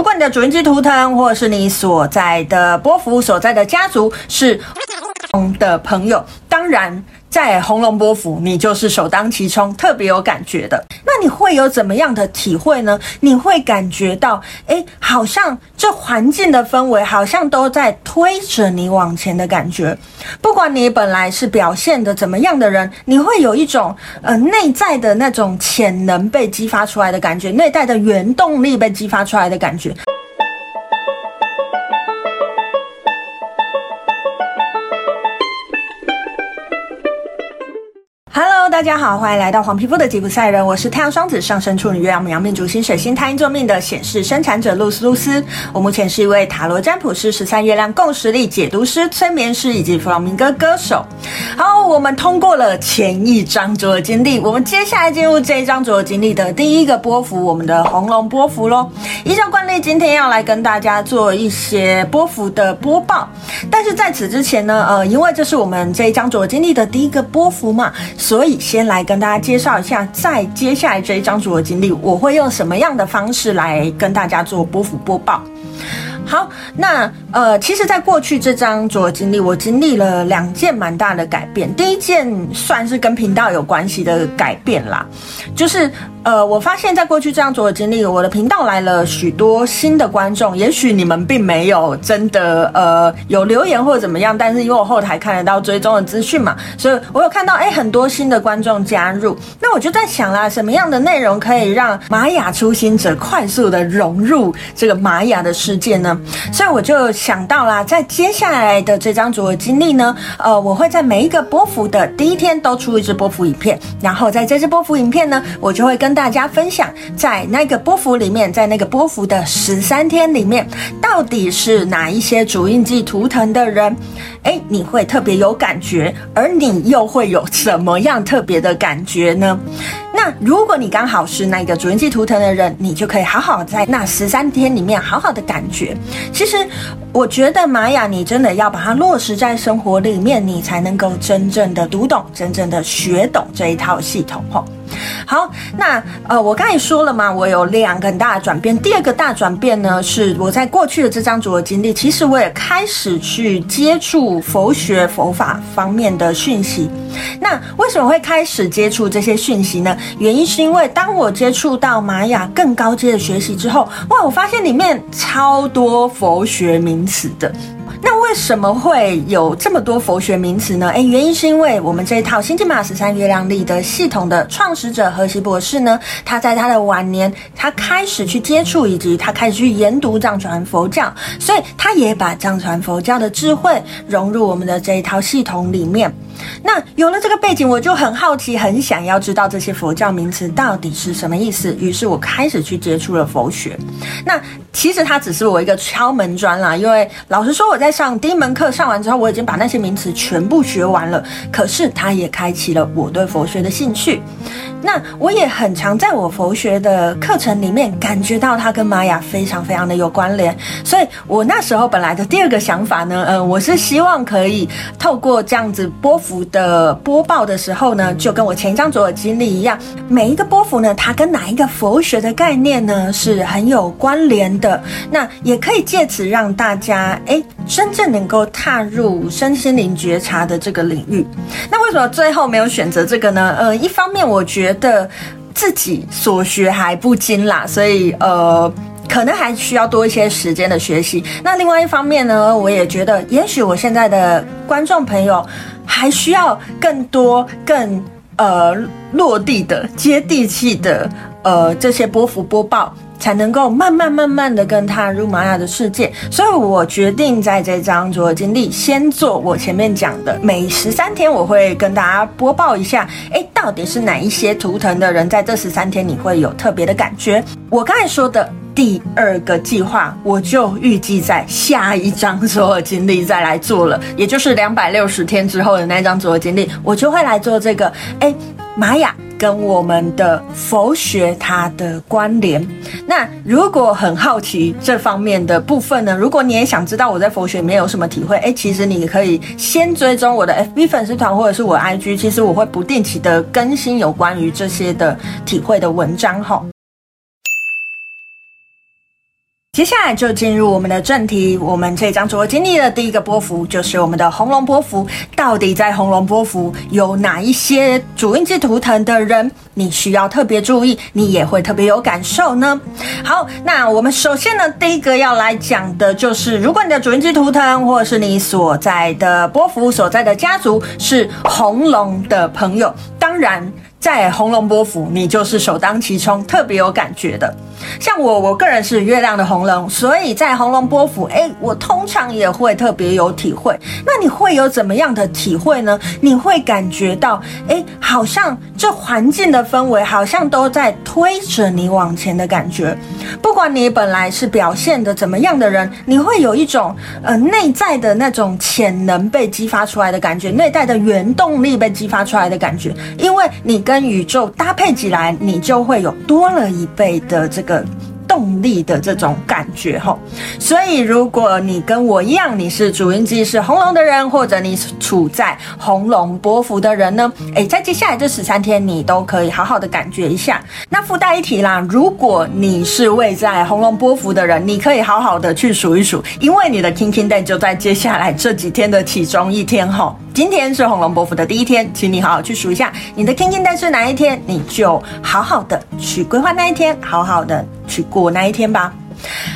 如果你的主人机图腾，或是你所在的波幅所在的家族是的朋友，当然。在红龙波符，你就是首当其冲，特别有感觉的。那你会有怎么样的体会呢？你会感觉到，诶，好像这环境的氛围好像都在推着你往前的感觉。不管你本来是表现的怎么样的人，你会有一种呃内在的那种潜能被激发出来的感觉，内在的原动力被激发出来的感觉。大家好，欢迎来到黄皮肤的吉普赛人，我是太阳双子上升处女月亮牡羊命主星水星太阴座命的显示生产者露丝露丝。我目前是一位塔罗占卜师、十三月亮共识力解读师、催眠师以及弗朗明哥歌手。好，我们通过了前一张卓尔金历，我们接下来进入这一张卓尔金历的第一个波幅，我们的红龙波幅喽。依照惯例，今天要来跟大家做一些波幅的播报，但是在此之前呢，呃，因为这是我们这一张组合经历的第一个波幅嘛，所以。先来跟大家介绍一下，在接下来这一张主的经历，我会用什么样的方式来跟大家做波幅播报。好，那呃，其实，在过去这张卓尔金历，我经历了两件蛮大的改变。第一件算是跟频道有关系的改变啦，就是呃，我发现在过去这张卓尔金历，我的频道来了许多新的观众。也许你们并没有真的呃有留言或者怎么样，但是因为我后台看得到追踪的资讯嘛，所以我有看到哎很多新的观众加入。那我就在想啦，什么样的内容可以让玛雅初心者快速的融入这个玛雅的世界呢？所以我就想到啦，在接下来的这张组合经历呢，呃，我会在每一个波幅的第一天都出一支波幅影片，然后在这支波幅影片呢，我就会跟大家分享，在那个波幅里面，在那个波幅的十三天里面，到底是哪一些主印记图腾的人，诶，你会特别有感觉，而你又会有什么样特别的感觉呢？那如果你刚好是那个主人记图腾的人，你就可以好好在那十三天里面好好的感觉。其实，我觉得玛雅，你真的要把它落实在生活里面，你才能够真正的读懂、真正的学懂这一套系统。吼。好，那呃，我刚才说了嘛，我有两个很大的转变。第二个大转变呢，是我在过去的这张卓尔金历，其实我也开始去接触佛学佛法方面的讯息。那为什么会开始接触这些讯息呢？原因是因为当我接触到玛雅更高阶的学习之后，哇，我发现里面超多佛学名词的。那为什么会有这么多佛学名词呢？哎，原因是因为我们这一套星际马十三月亮历的系统的创始者何西博士呢，他在他的晚年，他开始去接触以及他开始去研读藏传佛教，所以他也把藏传佛教的智慧融入我们的这一套系统里面。那有了这个背景，我就很好奇，很想要知道这些佛教名词到底是什么意思。于是我开始去接触了佛学。那其实它只是我一个敲门砖啦，因为老实说，我在上第一门课上完之后，我已经把那些名词全部学完了。可是它也开启了我对佛学的兴趣。那我也很常在我佛学的课程里面感觉到它跟玛雅非常非常的有关联。所以我那时候本来的第二个想法呢，嗯，我是希望可以透过这样子播符的播报的时候呢，就跟我前一张卓尔金历一样，每一个波幅呢，它跟哪一个佛学的概念呢是很有关联的。那也可以借此让大家诶，真正能够踏入身心灵觉察的这个领域。那为什么最后没有选择这个呢？呃，一方面我觉得自己所学还不精啦，所以呃。可能还需要多一些时间的学习。那另外一方面呢，我也觉得，也许我现在的观众朋友还需要更多、更呃落地的、接地气的呃这些波幅播报，才能够慢慢慢慢的跟踏入玛雅的世界。所以我决定在这张卓尔金历先做我前面讲的，每十三天我会跟大家播报一下，诶，到底是哪一些图腾的人在这十三天你会有特别的感觉？我刚才说的。第二个计划，我就预计在下一张卓尔金历再来做了，也就是两百六十天之后的那张卓尔金历，我就会来做这个。哎，玛雅跟我们的佛学它的关联。那如果很好奇这方面的部分呢？如果你也想知道我在佛学里面有什么体会，哎，其实你可以先追踪我的 FB 粉丝团或者是我 IG，其实我会不定期的更新有关于这些的体会的文章哈。接下来就进入我们的正题。我们这张桌经历的第一个波幅就是我们的红龙波幅。到底在红龙波幅有哪一些主印记图腾的人，你需要特别注意，你也会特别有感受呢？好，那我们首先呢，第一个要来讲的就是，如果你的主印记图腾或者是你所在的波幅所在的家族是红龙的朋友，当然。在红龙波符，你就是首当其冲，特别有感觉的。像我，我个人是月亮的红龙，所以在红龙波符，诶，我通常也会特别有体会。那你会有怎么样的体会呢？你会感觉到，诶，好像这环境的氛围好像都在推着你往前的感觉。不管你本来是表现的怎么样的人，你会有一种呃内在的那种潜能被激发出来的感觉，内在的原动力被激发出来的感觉，因为你跟宇宙搭配起来，你就会有多了一倍的这个。动力的这种感觉哈，所以如果你跟我一样，你是主印记是红龙的人，或者你处在红龙波幅的人呢，诶，在接下来这十三天，你都可以好好的感觉一下。那附带一提啦，如果你是位在红龙波幅的人，你可以好好的去数一数，因为你的 Kin Kin Day 就在接下来这几天的其中一天哈。今天是红龙伯父的第一天，请你好好去数一下你的 Kin Kin Day 是哪一天，你就好好的去规划那一天，好好的去过那一天吧。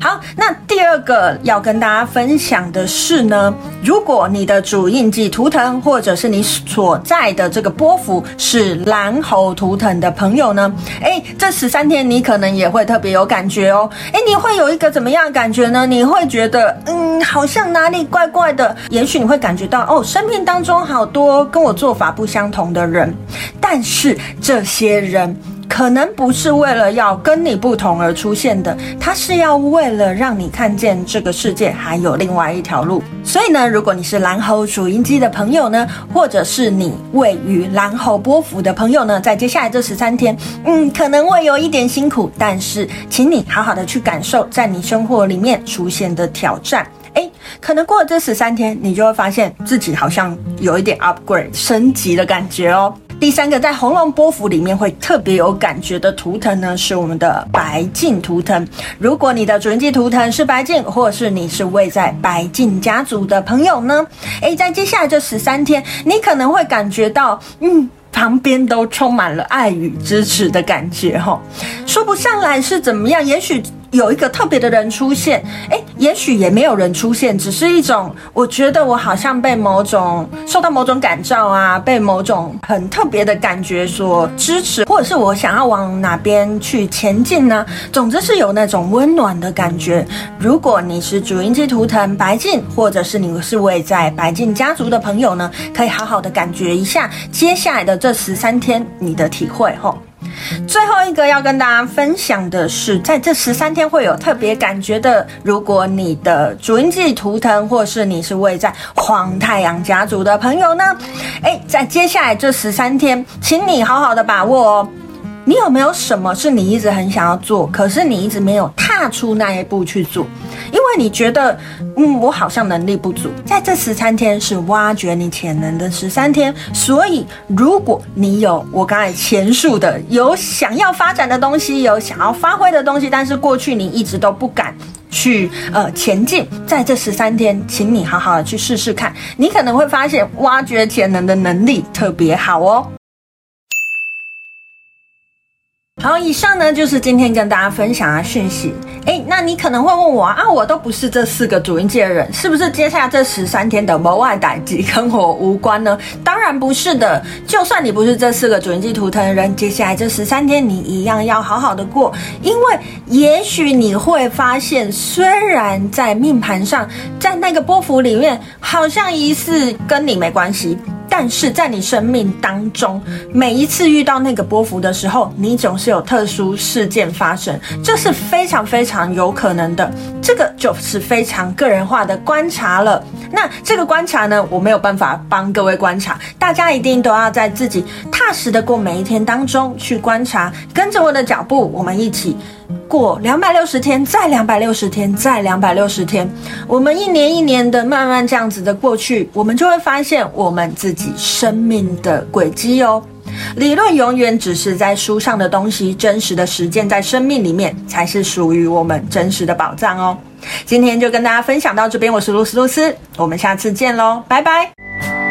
好，那第二个要跟大家分享的是呢，如果你的主印记图腾或者是你所在的这个波幅是蓝猴图腾的朋友呢，诶，这十三天你可能也会特别有感觉哦。诶，你会有一个怎么样的感觉呢？你会觉得，嗯，好像哪里怪怪的。也许你会感觉到，哦，生命当中好多跟我做法不相同的人，但是这些人。可能不是为了要跟你不同而出现的，它是要为了让你看见这个世界还有另外一条路。所以呢，如果你是蓝猴主印记的朋友呢，或者是你位于蓝猴波幅的朋友呢，在接下来这十三天，嗯，可能会有一点辛苦，但是请你好好的去感受在你生活里面出现的挑战。诶，可能过了这十三天，你就会发现自己好像有一点 upgrade 升级的感觉哦。第三个在红龙波符里面会特别有感觉的图腾呢，是我们的白镜图腾。如果你的主人记图腾是白镜，或者是你是位在白镜家族的朋友呢，诶，在接下来这十三天，你可能会感觉到，嗯，旁边都充满了爱与支持的感觉，哈，说不上来是怎么样，也许。有一个特别的人出现，诶，也许也没有人出现，只是一种，我觉得我好像被某种受到某种感召啊，被某种很特别的感觉所支持，或者是我想要往哪边去前进呢？总之是有那种温暖的感觉。如果你是主音机图腾白镜，或者是你是位在白镜家族的朋友呢，可以好好的感觉一下接下来的这十三天你的体会吼。最后一个要跟大家分享的是，在这十三天会有特别感觉的。如果你的主音记图腾，或是你是位在黄太阳家族的朋友呢，诶，在接下来这十三天，请你好好的把握哦。你有没有什么是你一直很想要做，可是你一直没有踏出那一步去做？因为你觉得，嗯，我好像能力不足。在这十三天是挖掘你潜能的十三天，所以如果你有我刚才前述的，有想要发展的东西，有想要发挥的东西，但是过去你一直都不敢去呃前进，在这十三天，请你好好的去试试看，你可能会发现挖掘潜能的能力特别好哦。好，以上呢就是今天跟大家分享的讯息。诶，那你可能会问我啊，我都不是这四个主音界的人，是不是接下来这十三天的某外打击跟我无关呢？当然不是的。就算你不是这四个主印记图腾的人，接下来这十三天你一样要好好的过，因为也许你会发现，虽然在命盘上，在那个波幅里面，好像疑似跟你没关系。但是在你生命当中，每一次遇到那个波幅的时候，你总是有特殊事件发生，这是非常非常有可能的。这个就是非常个人化的观察了。那这个观察呢，我没有办法帮各位观察，大家一定都要在自己踏实的过每一天当中去观察，跟着我的脚步，我们一起。过两百六十天，再两百六十天，再两百六十天，我们一年一年的慢慢这样子的过去，我们就会发现我们自己生命的轨迹哦。理论永远只是在书上的东西，真实的实践在生命里面才是属于我们真实的宝藏哦。今天就跟大家分享到这边，我是露丝露丝，我们下次见喽，拜拜。